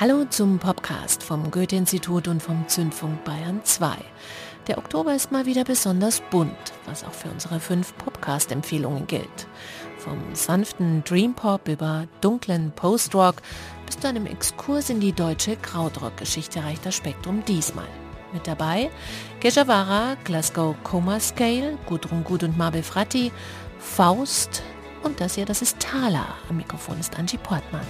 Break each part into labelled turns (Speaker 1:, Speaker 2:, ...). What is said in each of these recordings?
Speaker 1: Hallo zum Podcast vom Goethe-Institut und vom Zündfunk Bayern 2. Der Oktober ist mal wieder besonders bunt, was auch für unsere fünf Podcast-Empfehlungen gilt. Vom sanften Dream Pop über dunklen Post-Rock bis zu einem Exkurs in die deutsche Krautrock-Geschichte reicht das Spektrum diesmal. Mit dabei Gejavara, Glasgow Coma Scale, Gudrun Gut und Mabel Fratti, Faust und das hier, das ist Thala. Am Mikrofon ist Angie Portmann.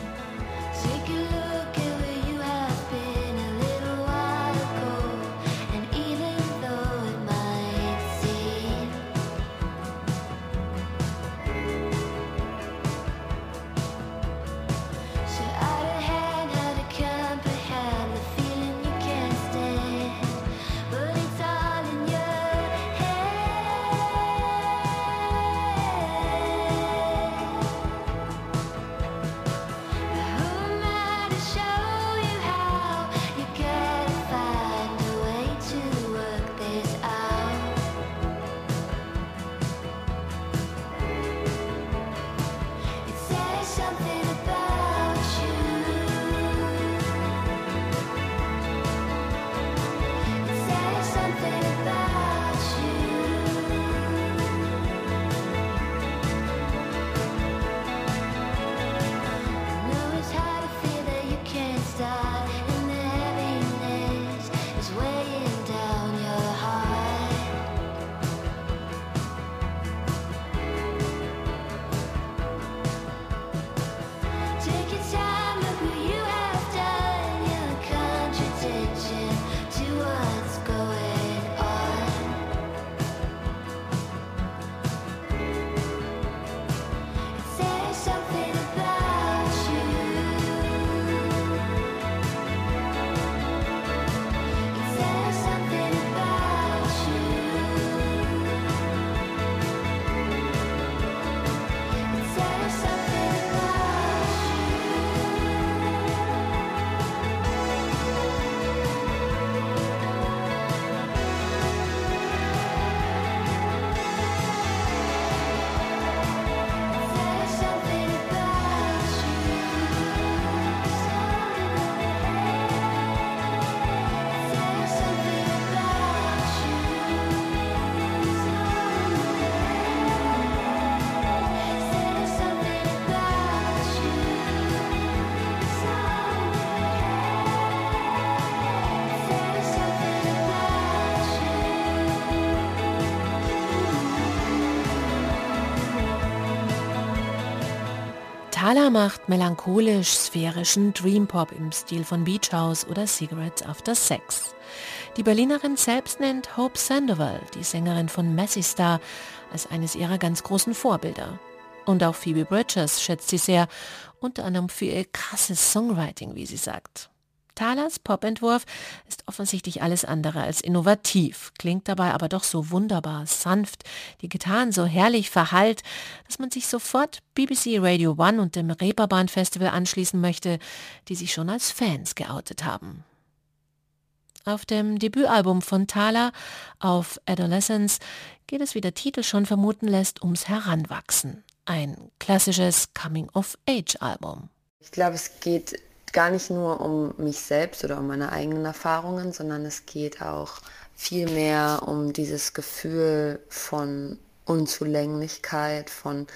Speaker 1: Thaler macht melancholisch-sphärischen Dreampop im Stil von Beach House oder Cigarettes After Sex. Die Berlinerin selbst nennt Hope Sandoval, die Sängerin von Messy Star, als eines ihrer ganz großen Vorbilder. Und auch Phoebe Bridgers schätzt sie sehr, unter anderem für ihr krasses Songwriting, wie sie sagt. Thalers Popentwurf ist offensichtlich alles andere als innovativ, klingt dabei aber doch so wunderbar sanft, die Gitarren so herrlich verhallt, dass man sich sofort BBC Radio One und dem Reeperbahn Festival anschließen möchte, die sich schon als Fans geoutet haben. Auf dem Debütalbum von Thaler, auf Adolescence, geht es, wie der Titel schon vermuten lässt, ums Heranwachsen. Ein klassisches Coming-of-Age-Album.
Speaker 2: Ich glaube, es geht gar nicht nur um mich selbst oder um meine eigenen Erfahrungen, sondern es geht auch viel mehr um dieses Gefühl von Unzulänglichkeit, von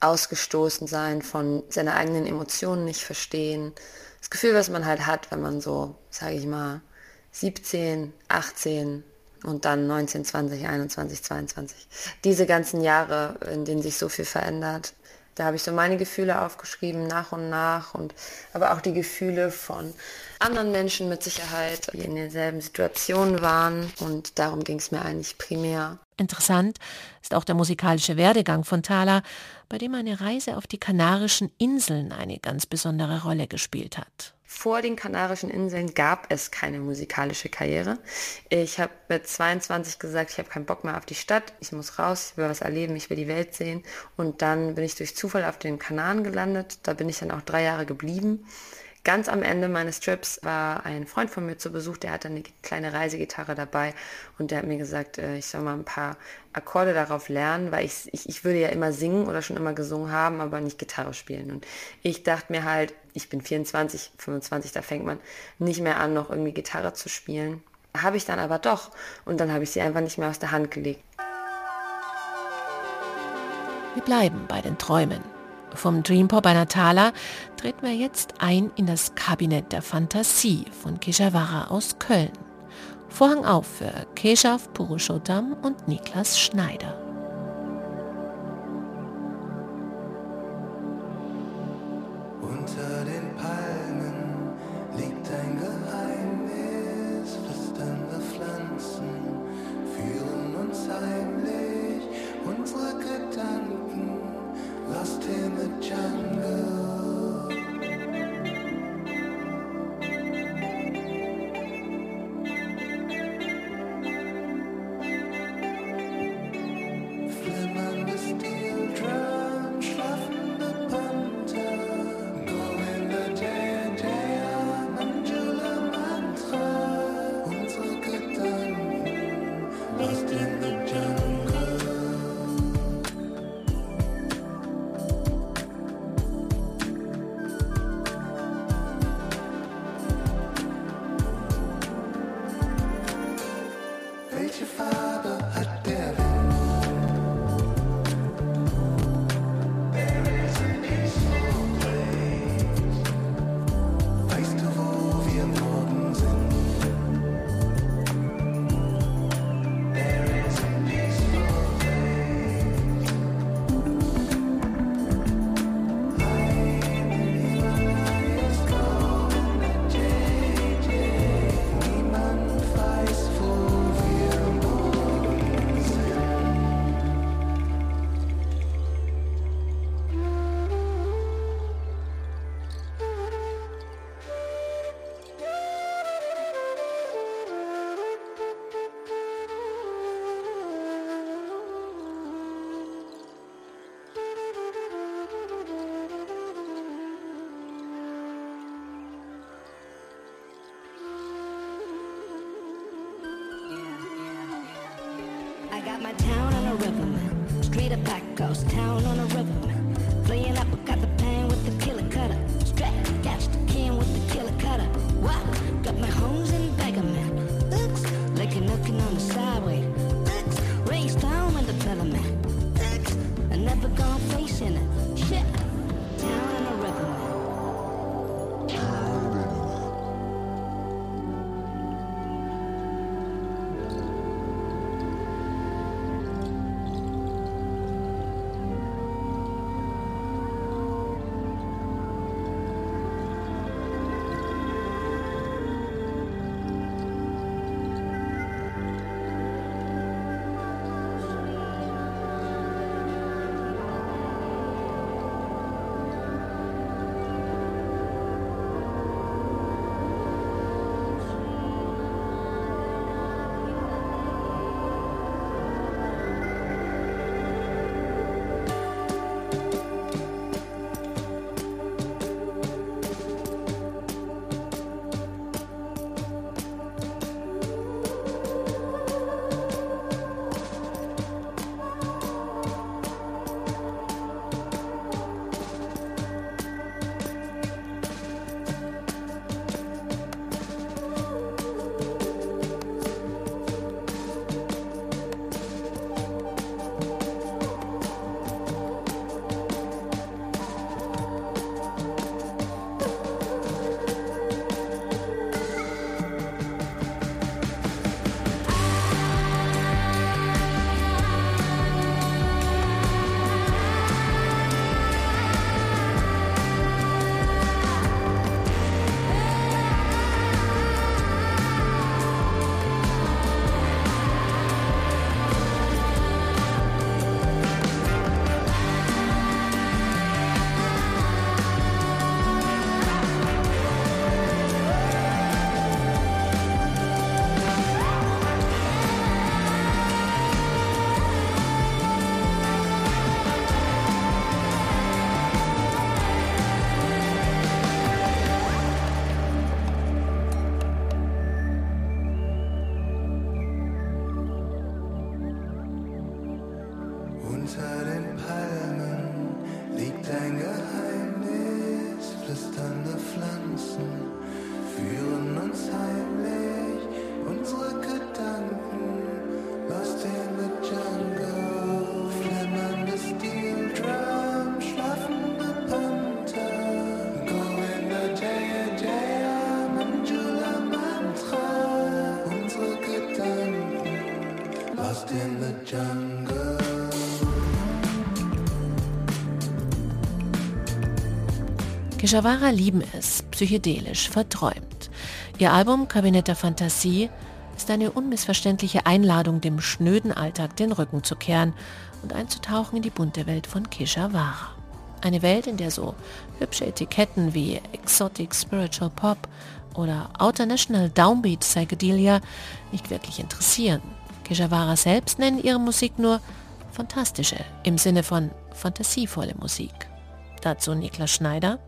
Speaker 2: ausgestoßen sein, von seine eigenen Emotionen nicht verstehen. Das Gefühl, was man halt hat, wenn man so, sage ich mal, 17, 18 und dann 19, 20, 21, 22. Diese ganzen Jahre, in denen sich so viel verändert, da habe ich so meine Gefühle aufgeschrieben, nach und nach, und aber auch die Gefühle von anderen Menschen mit Sicherheit, die in derselben Situation waren. Und darum ging es mir eigentlich primär.
Speaker 1: Interessant ist auch der musikalische Werdegang von Thaler, bei dem eine Reise auf die Kanarischen Inseln eine ganz besondere Rolle gespielt hat.
Speaker 2: Vor den Kanarischen Inseln gab es keine musikalische Karriere. Ich habe mit 22 gesagt, ich habe keinen Bock mehr auf die Stadt, ich muss raus, ich will was erleben, ich will die Welt sehen. Und dann bin ich durch Zufall auf den Kanaren gelandet. Da bin ich dann auch drei Jahre geblieben ganz am Ende meines Trips war ein Freund von mir zu Besuch, der hatte eine kleine Reisegitarre dabei und der hat mir gesagt, äh, ich soll mal ein paar Akkorde darauf lernen, weil ich, ich, ich würde ja immer singen oder schon immer gesungen haben, aber nicht Gitarre spielen. Und ich dachte mir halt, ich bin 24, 25, da fängt man nicht mehr an, noch irgendwie Gitarre zu spielen. Habe ich dann aber doch und dann habe ich sie einfach nicht mehr aus der Hand gelegt.
Speaker 3: Wir bleiben bei den Träumen. Vom Dreampop einer Thala treten wir jetzt ein in das Kabinett der Fantasie von Keshawara aus Köln. Vorhang auf für Keshav Purushottam und Niklas Schneider.
Speaker 1: Keshawara lieben es, psychedelisch, verträumt. Ihr Album Kabinett der Fantasie ist eine unmissverständliche Einladung, dem schnöden Alltag den Rücken zu kehren und einzutauchen in die bunte Welt von Keshawara. Eine Welt, in der so hübsche Etiketten wie Exotic Spiritual Pop oder Outer National Downbeat Psychedelia nicht wirklich interessieren. Keshawara selbst nennen ihre Musik nur fantastische, im Sinne von fantasievolle Musik. Dazu Niklas Schneider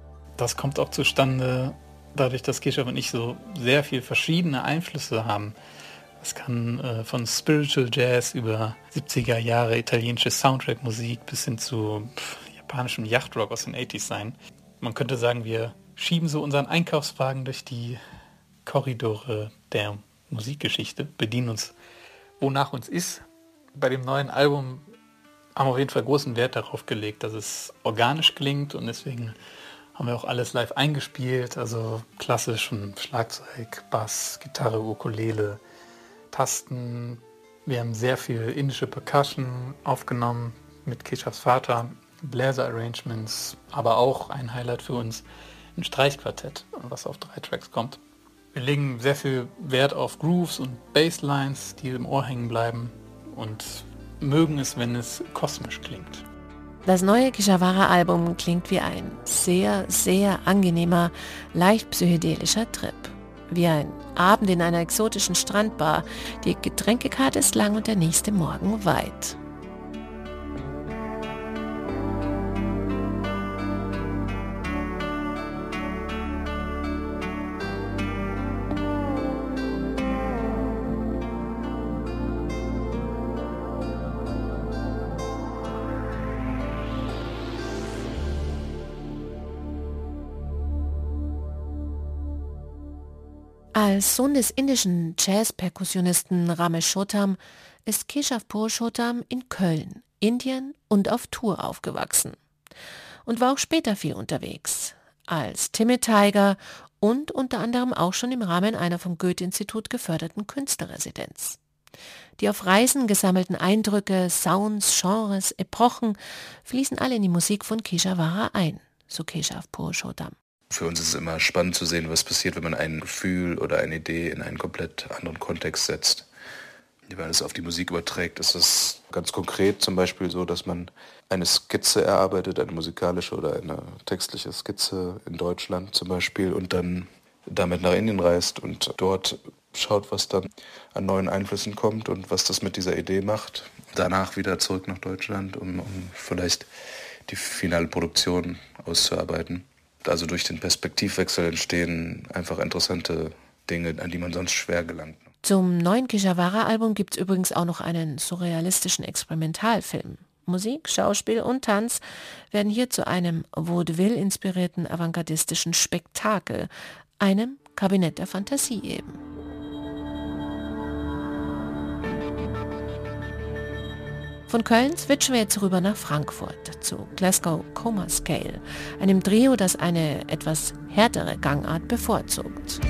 Speaker 4: das kommt auch zustande dadurch, dass Keshav und ich so sehr viel verschiedene Einflüsse haben. Es kann äh, von Spiritual Jazz über 70er Jahre italienische Soundtrack-Musik bis hin zu pff, japanischem Yachtrock aus den 80s sein. Man könnte sagen, wir schieben so unseren Einkaufswagen durch die Korridore der Musikgeschichte, bedienen uns, wonach uns ist. Bei dem neuen Album haben wir auf jeden Fall großen Wert darauf gelegt, dass es organisch klingt und deswegen haben wir auch alles live eingespielt, also klassisch von Schlagzeug, Bass, Gitarre, Ukulele, Tasten. Wir haben sehr viel indische Percussion aufgenommen mit Keshafs Vater, Bläser Arrangements, aber auch ein Highlight für uns, ein Streichquartett, was auf drei Tracks kommt. Wir legen sehr viel Wert auf Grooves und Basslines, die im Ohr hängen bleiben und mögen es, wenn es kosmisch klingt.
Speaker 1: Das neue Kishawara-Album klingt wie ein sehr, sehr angenehmer, leicht psychedelischer Trip. Wie ein Abend in einer exotischen Strandbar. Die Getränkekarte ist lang und der nächste Morgen weit. Als Sohn des indischen Jazz-Perkussionisten Ramesh Chotam ist Keshav Purushottam in Köln, Indien und auf Tour aufgewachsen und war auch später viel unterwegs, als Timmy Tiger und unter anderem auch schon im Rahmen einer vom Goethe-Institut geförderten Künstlerresidenz. Die auf Reisen gesammelten Eindrücke, Sounds, Genres, Epochen fließen alle in die Musik von Keshawara ein, so Keshav Purushottam.
Speaker 5: Für uns ist es immer spannend zu sehen, was passiert, wenn man ein Gefühl oder eine Idee in einen komplett anderen Kontext setzt. Wenn man es auf die Musik überträgt, ist es ganz konkret zum Beispiel so, dass man eine Skizze erarbeitet, eine musikalische oder eine textliche Skizze in Deutschland zum Beispiel und dann damit nach Indien reist und dort schaut, was dann an neuen Einflüssen kommt und was das mit dieser Idee macht. Danach wieder zurück nach Deutschland, um, um vielleicht die finale Produktion auszuarbeiten also durch den Perspektivwechsel entstehen einfach interessante Dinge, an die man sonst schwer gelangt.
Speaker 1: Zum neuen Kishawara-Album gibt es übrigens auch noch einen surrealistischen Experimentalfilm. Musik, Schauspiel und Tanz werden hier zu einem Vaudeville-inspirierten avantgardistischen Spektakel, einem Kabinett der Fantasie eben. Von Köln switchen wir jetzt rüber nach Frankfurt zu Glasgow Coma Scale, einem Trio, das eine etwas härtere Gangart bevorzugt.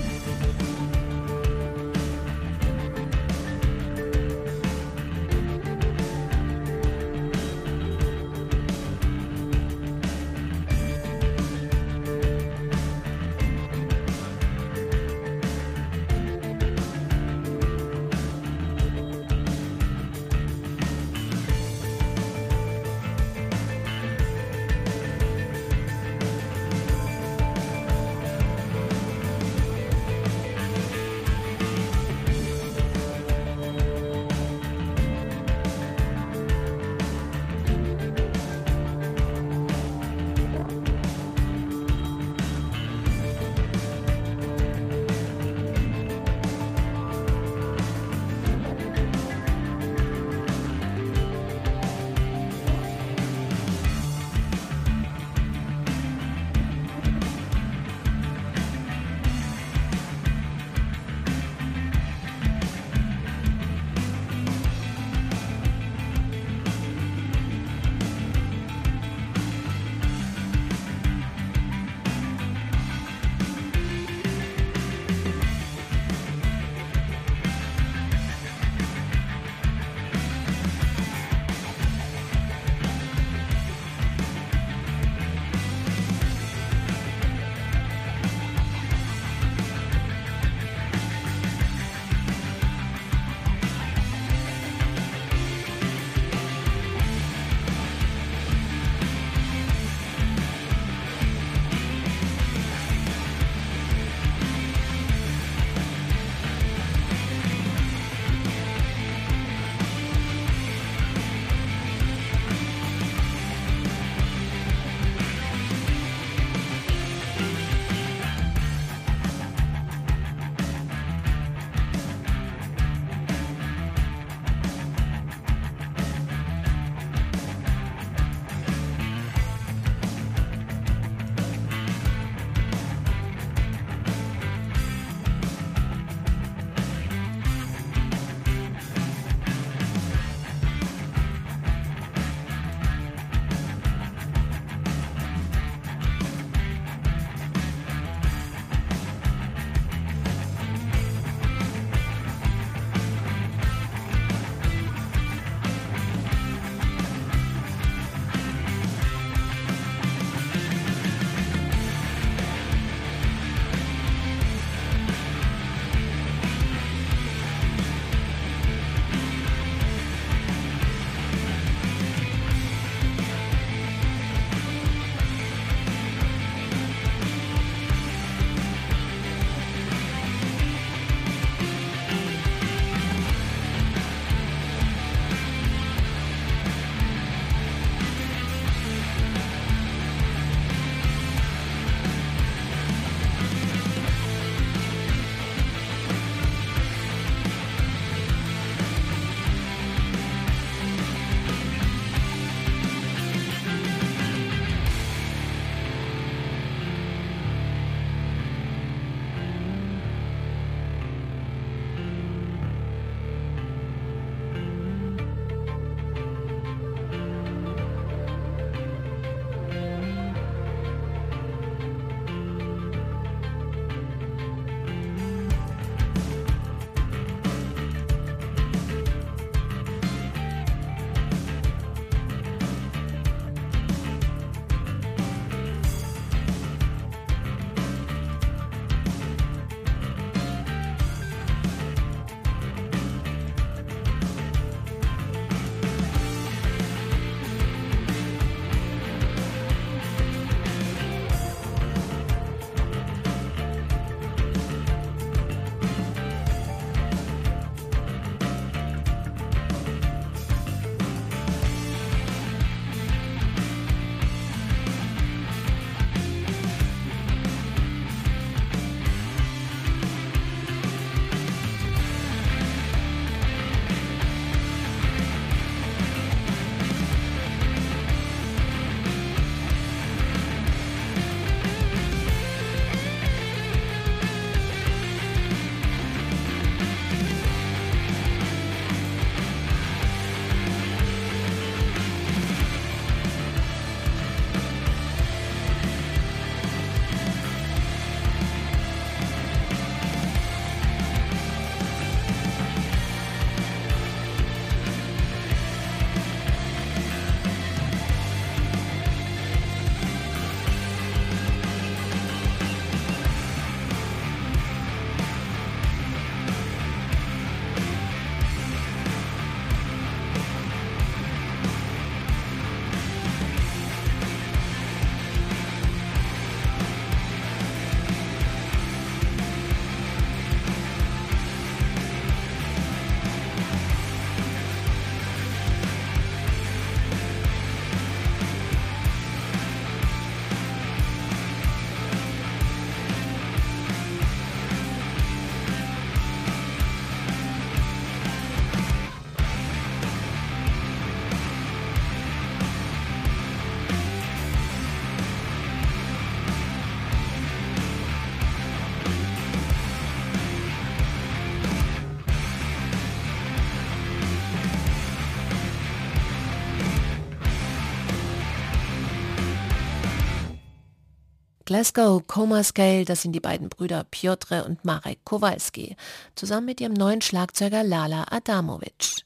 Speaker 1: Glasgow Coma Scale, das sind die beiden Brüder Piotr und Marek Kowalski, zusammen mit ihrem neuen Schlagzeuger Lala Adamovic.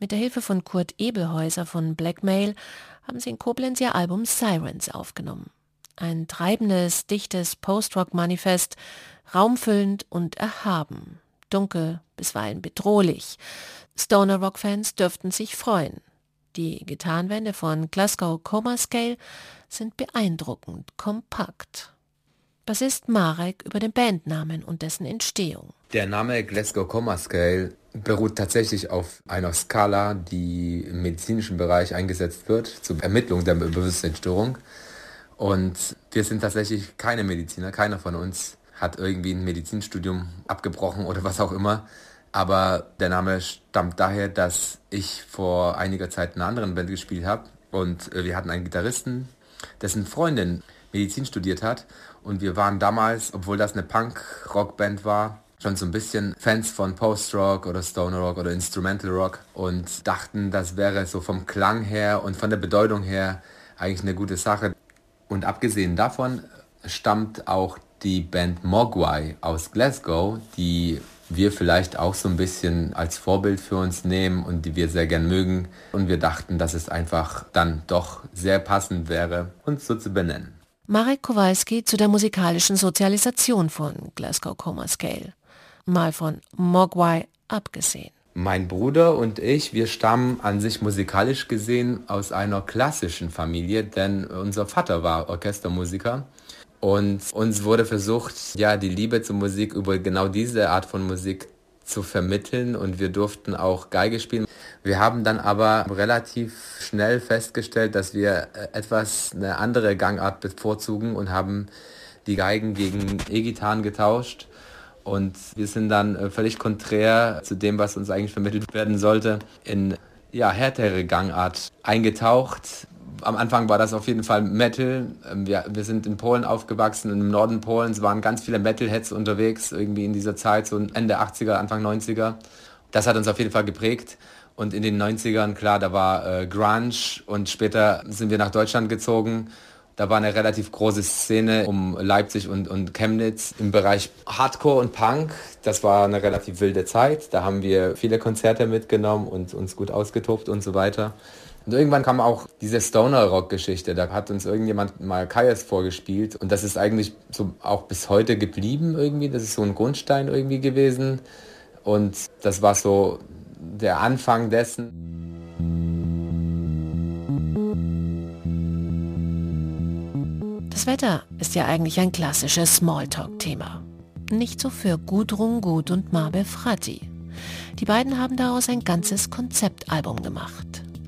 Speaker 1: Mit der Hilfe von Kurt Ebelhäuser von Blackmail haben sie in Koblenz ihr Album Sirens aufgenommen. Ein treibendes, dichtes Post-Rock-Manifest, raumfüllend und erhaben, dunkel, bisweilen bedrohlich. Stoner Rock-Fans dürften sich freuen. Die Gitarrenwände von Glasgow Coma Scale sind beeindruckend kompakt. Bassist Marek über den Bandnamen und dessen Entstehung.
Speaker 6: Der Name Glasgow Coma Scale beruht tatsächlich auf einer Skala, die im medizinischen Bereich eingesetzt wird zur Ermittlung der Bewusstseinsstörung. Und wir sind tatsächlich keine Mediziner, keiner von uns hat irgendwie ein Medizinstudium abgebrochen oder was auch immer. Aber der Name stammt daher, dass ich vor einiger Zeit in einer anderen Band gespielt habe und äh, wir hatten einen Gitarristen, dessen Freundin Medizin studiert hat. Und wir waren damals, obwohl das eine Punk-Rock-Band war, schon so ein bisschen Fans von Post-Rock oder Stoner Rock oder Instrumental Rock. Und dachten, das wäre so vom Klang her und von der Bedeutung her eigentlich eine gute Sache. Und abgesehen davon stammt auch die Band Mogwai aus Glasgow, die wir vielleicht auch so ein bisschen als Vorbild für uns nehmen und die wir sehr gern mögen. Und wir dachten, dass es einfach dann doch sehr passend wäre, uns so zu benennen.
Speaker 1: Marek Kowalski zu der musikalischen Sozialisation von Glasgow Coma Scale. Mal von Mogwai abgesehen.
Speaker 6: Mein Bruder und ich, wir stammen an sich musikalisch gesehen aus einer klassischen Familie, denn unser Vater war Orchestermusiker und uns wurde versucht, ja, die Liebe zur Musik über genau diese Art von Musik zu vermitteln und wir durften auch Geige spielen. Wir haben dann aber relativ schnell festgestellt, dass wir äh, etwas eine andere Gangart bevorzugen und haben die Geigen gegen E-Gitarren getauscht. Und wir sind dann äh, völlig konträr zu dem, was uns eigentlich vermittelt werden sollte, in ja, härtere Gangart eingetaucht am Anfang war das auf jeden Fall Metal. Ähm, wir, wir sind in Polen aufgewachsen, im Norden Polens waren ganz viele Metalheads unterwegs, irgendwie in dieser Zeit, so Ende 80er, Anfang 90er. Das hat uns auf jeden Fall geprägt. Und in den 90ern, klar, da war äh, Grunge und später sind wir nach Deutschland gezogen. Da war eine relativ große Szene um Leipzig und, und Chemnitz im Bereich Hardcore und Punk. Das war eine relativ wilde Zeit. Da haben wir viele Konzerte mitgenommen und uns gut ausgetobt und so weiter. Und irgendwann kam auch diese Stoner-Rock-Geschichte. Da hat uns irgendjemand mal Kaias vorgespielt. Und das ist eigentlich so auch bis heute geblieben irgendwie. Das ist so ein Grundstein irgendwie gewesen. Und das war so der Anfang dessen.
Speaker 1: Das Wetter ist ja eigentlich ein klassisches Smalltalk-Thema. Nicht so für Gudrun Gut und Mabel Fratti. Die beiden haben daraus ein ganzes Konzeptalbum gemacht.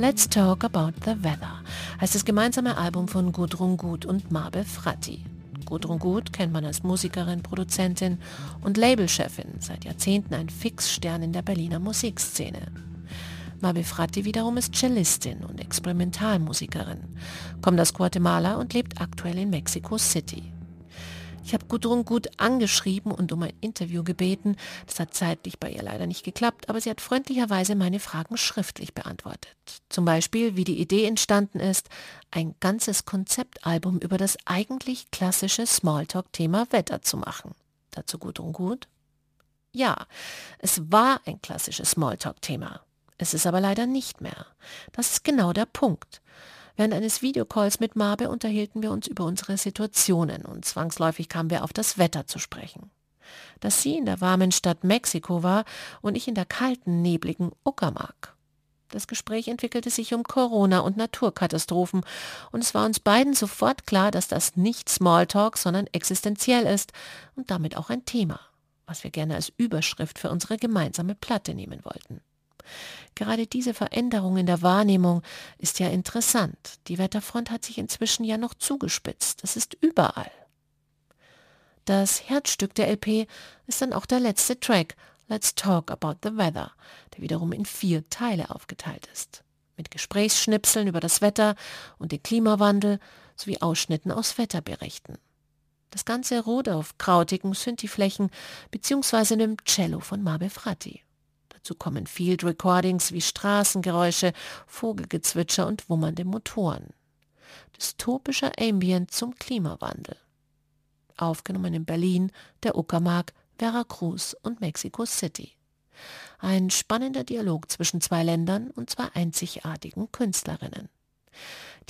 Speaker 1: Let's Talk About the Weather heißt das gemeinsame Album von Gudrun Gut und Marbe Fratti. Gudrun Gut kennt man als Musikerin, Produzentin und Labelchefin, seit Jahrzehnten ein Fixstern in der Berliner Musikszene. Marbe Fratti wiederum ist Cellistin und Experimentalmusikerin, kommt aus Guatemala und lebt aktuell in Mexico City. Ich habe Gudrun gut angeschrieben und um ein Interview gebeten. Das hat zeitlich bei ihr leider nicht geklappt, aber sie hat freundlicherweise meine Fragen schriftlich beantwortet. Zum Beispiel, wie die Idee entstanden ist, ein ganzes Konzeptalbum über das eigentlich klassische Smalltalk-Thema Wetter zu machen. Dazu Gudrun gut. Ja, es war ein klassisches Smalltalk-Thema. Es ist aber leider nicht mehr. Das ist genau der Punkt. Während eines Videocalls mit Marbe unterhielten wir uns über unsere Situationen und zwangsläufig kamen wir auf das Wetter zu sprechen. Dass sie in der warmen Stadt Mexiko war und ich in der kalten, nebligen Uckermark. Das Gespräch entwickelte sich um Corona und Naturkatastrophen und es war uns beiden sofort klar, dass das nicht Smalltalk, sondern existenziell ist und damit auch ein Thema, was wir gerne als Überschrift für unsere gemeinsame Platte nehmen wollten. Gerade diese Veränderung in der Wahrnehmung ist ja interessant. Die Wetterfront hat sich inzwischen ja noch zugespitzt. Das ist überall. Das Herzstück der LP ist dann auch der letzte Track, Let's Talk About the Weather, der wiederum in vier Teile aufgeteilt ist. Mit Gesprächsschnipseln über das Wetter und den Klimawandel sowie Ausschnitten aus Wetterberichten. Das Ganze ruht auf krautigen Synthiflächen bzw. dem Cello von Mabe Fratti. Dazu kommen Field Recordings wie Straßengeräusche, Vogelgezwitscher und wummernde Motoren. Dystopischer Ambient zum Klimawandel. Aufgenommen in Berlin, der Uckermark, Veracruz und Mexico City. Ein spannender Dialog zwischen zwei Ländern und zwei einzigartigen Künstlerinnen,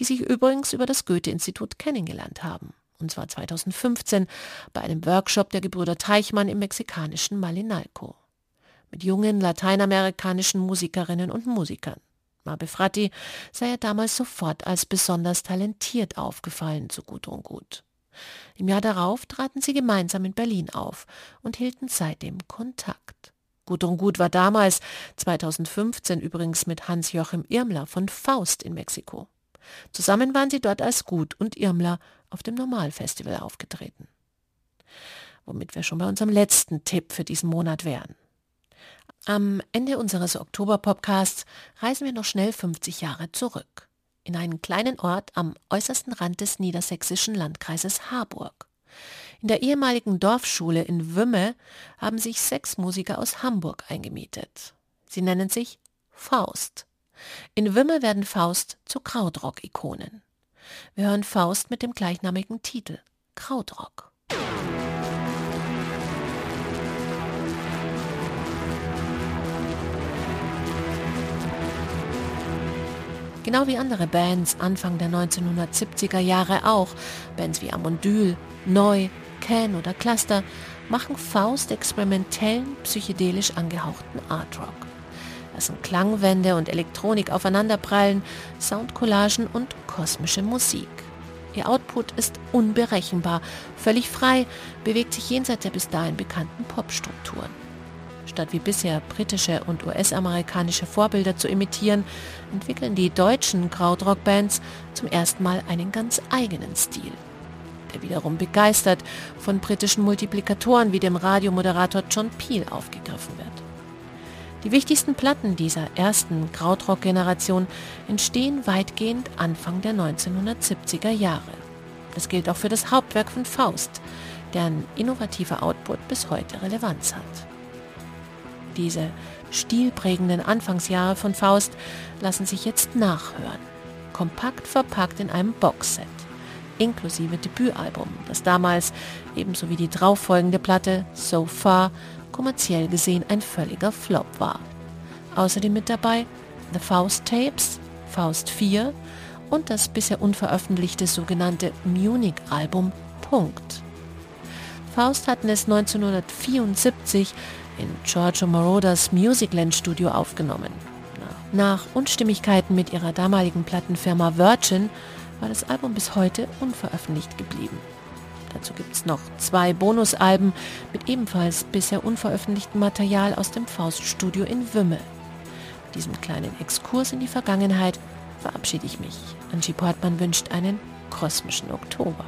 Speaker 1: die sich übrigens über das Goethe-Institut kennengelernt haben, und zwar 2015 bei einem Workshop der Gebrüder Teichmann im mexikanischen Malinalco mit jungen lateinamerikanischen Musikerinnen und Musikern. Mabe Fratti sei er damals sofort als besonders talentiert aufgefallen zu Gut und Gut. Im Jahr darauf traten sie gemeinsam in Berlin auf und hielten seitdem Kontakt. Gudrun Gut war damals, 2015 übrigens mit Hans-Joachim Irmler von Faust in Mexiko. Zusammen waren sie dort als Gut und Irmler auf dem Normalfestival aufgetreten. Womit wir schon bei unserem letzten Tipp für diesen Monat wären. Am Ende unseres Oktober-Podcasts reisen wir noch schnell 50 Jahre zurück. In einen kleinen Ort am äußersten Rand des niedersächsischen Landkreises Harburg. In der ehemaligen Dorfschule in Wümme haben sich sechs Musiker aus Hamburg eingemietet. Sie nennen sich Faust. In Wümme werden Faust zu Krautrock-Ikonen. Wir hören Faust mit dem gleichnamigen Titel Krautrock. Genau wie andere Bands Anfang der 1970er Jahre auch, Bands wie Amondyl, Neu, Can oder Cluster, machen Faust experimentellen, psychedelisch angehauchten Artrock. Lassen Klangwände und Elektronik aufeinanderprallen, Soundcollagen und kosmische Musik. Ihr Output ist unberechenbar, völlig frei, bewegt sich jenseits der bis dahin bekannten Popstrukturen. Statt wie bisher britische und US-amerikanische Vorbilder zu imitieren, entwickeln die deutschen Krautrock-Bands zum ersten Mal einen ganz eigenen Stil, der wiederum begeistert von britischen Multiplikatoren wie dem Radiomoderator John Peel aufgegriffen wird. Die wichtigsten Platten dieser ersten Krautrock-Generation entstehen weitgehend Anfang der 1970er Jahre. Das gilt auch für das Hauptwerk von Faust, deren innovativer Output bis heute Relevanz hat. Diese stilprägenden Anfangsjahre von Faust lassen sich jetzt nachhören. Kompakt verpackt in einem Boxset, inklusive Debütalbum, das damals, ebenso wie die darauffolgende Platte So Far, kommerziell gesehen ein völliger Flop war. Außerdem mit dabei The Faust Tapes, Faust 4 und das bisher unveröffentlichte sogenannte Munich-Album Punkt. Faust hatten es 1974 in Giorgio Morodas Musicland Studio aufgenommen. Nach Unstimmigkeiten mit ihrer damaligen Plattenfirma Virgin war das Album bis heute unveröffentlicht geblieben. Dazu gibt es noch zwei Bonusalben mit ebenfalls bisher unveröffentlichtem Material aus dem Fauststudio in Wümme. diesem kleinen Exkurs in die Vergangenheit verabschiede ich mich. Angie Portmann wünscht einen kosmischen Oktober.